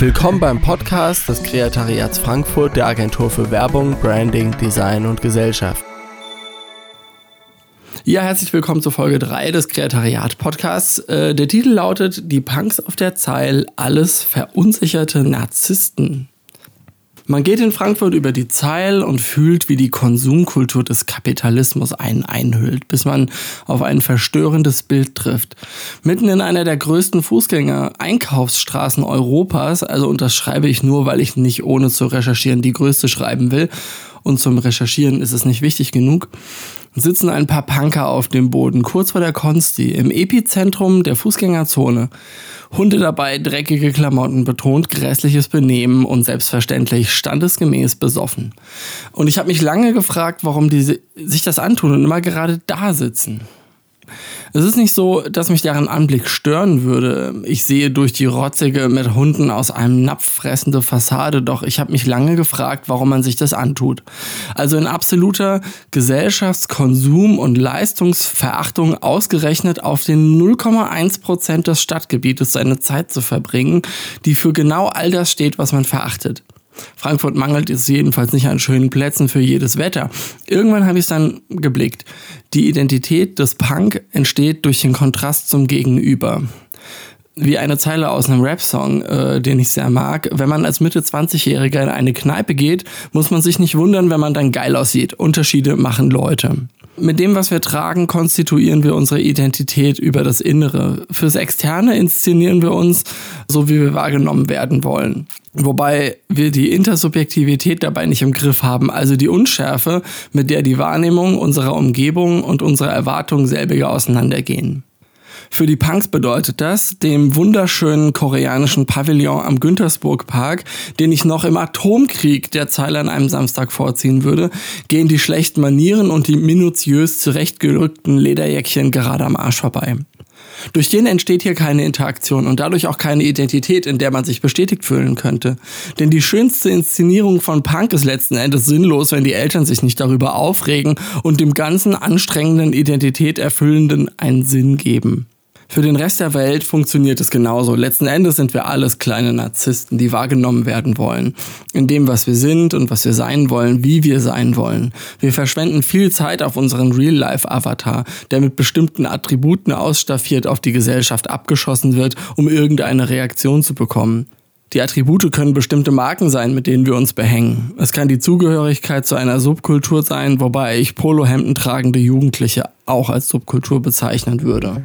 Willkommen beim Podcast des Kreatariats Frankfurt der Agentur für Werbung, Branding, Design und Gesellschaft. Ja, herzlich willkommen zur Folge 3 des Kreatariat Podcasts. Äh, der Titel lautet Die Punks auf der Zeil, alles verunsicherte Narzissten. Man geht in Frankfurt über die Zeil und fühlt, wie die Konsumkultur des Kapitalismus einen einhüllt, bis man auf ein verstörendes Bild trifft. Mitten in einer der größten Fußgänger-Einkaufsstraßen Europas, also unterschreibe ich nur, weil ich nicht ohne zu recherchieren die größte schreiben will, und zum Recherchieren ist es nicht wichtig genug, sitzen ein paar Punker auf dem Boden, kurz vor der Konsti, im Epizentrum der Fußgängerzone. Hunde dabei, dreckige Klamotten, betont grässliches Benehmen und selbstverständlich standesgemäß besoffen. Und ich habe mich lange gefragt, warum die sich das antun und immer gerade da sitzen. Es ist nicht so, dass mich deren Anblick stören würde. Ich sehe durch die rotzige, mit Hunden aus einem Napf fressende Fassade, doch ich habe mich lange gefragt, warum man sich das antut. Also in absoluter Gesellschaftskonsum- und Leistungsverachtung ausgerechnet auf den 0,1 Prozent des Stadtgebietes seine Zeit zu verbringen, die für genau all das steht, was man verachtet. Frankfurt mangelt es jedenfalls nicht an schönen Plätzen für jedes Wetter. Irgendwann habe ich es dann geblickt. Die Identität des Punk entsteht durch den Kontrast zum Gegenüber wie eine Zeile aus einem Rap-Song, äh, den ich sehr mag. Wenn man als Mitte 20-Jähriger in eine Kneipe geht, muss man sich nicht wundern, wenn man dann geil aussieht. Unterschiede machen Leute. Mit dem, was wir tragen, konstituieren wir unsere Identität über das Innere. Fürs Externe inszenieren wir uns so, wie wir wahrgenommen werden wollen. Wobei wir die Intersubjektivität dabei nicht im Griff haben, also die Unschärfe, mit der die Wahrnehmung unserer Umgebung und unserer Erwartungen selbiger auseinandergehen. Für die Punks bedeutet das, dem wunderschönen koreanischen Pavillon am Güntersburg Park, den ich noch im Atomkrieg der Zeile an einem Samstag vorziehen würde, gehen die schlechten Manieren und die minutiös zurechtgerückten Lederjäckchen gerade am Arsch vorbei. Durch den entsteht hier keine Interaktion und dadurch auch keine Identität, in der man sich bestätigt fühlen könnte. Denn die schönste Inszenierung von Punk ist letzten Endes sinnlos, wenn die Eltern sich nicht darüber aufregen und dem ganzen anstrengenden Identität erfüllenden einen Sinn geben. Für den Rest der Welt funktioniert es genauso. Letzten Endes sind wir alles kleine Narzissten, die wahrgenommen werden wollen. In dem, was wir sind und was wir sein wollen, wie wir sein wollen. Wir verschwenden viel Zeit auf unseren Real-Life-Avatar, der mit bestimmten Attributen ausstaffiert auf die Gesellschaft abgeschossen wird, um irgendeine Reaktion zu bekommen. Die Attribute können bestimmte Marken sein, mit denen wir uns behängen. Es kann die Zugehörigkeit zu einer Subkultur sein, wobei ich Polohemden tragende Jugendliche auch als Subkultur bezeichnen würde.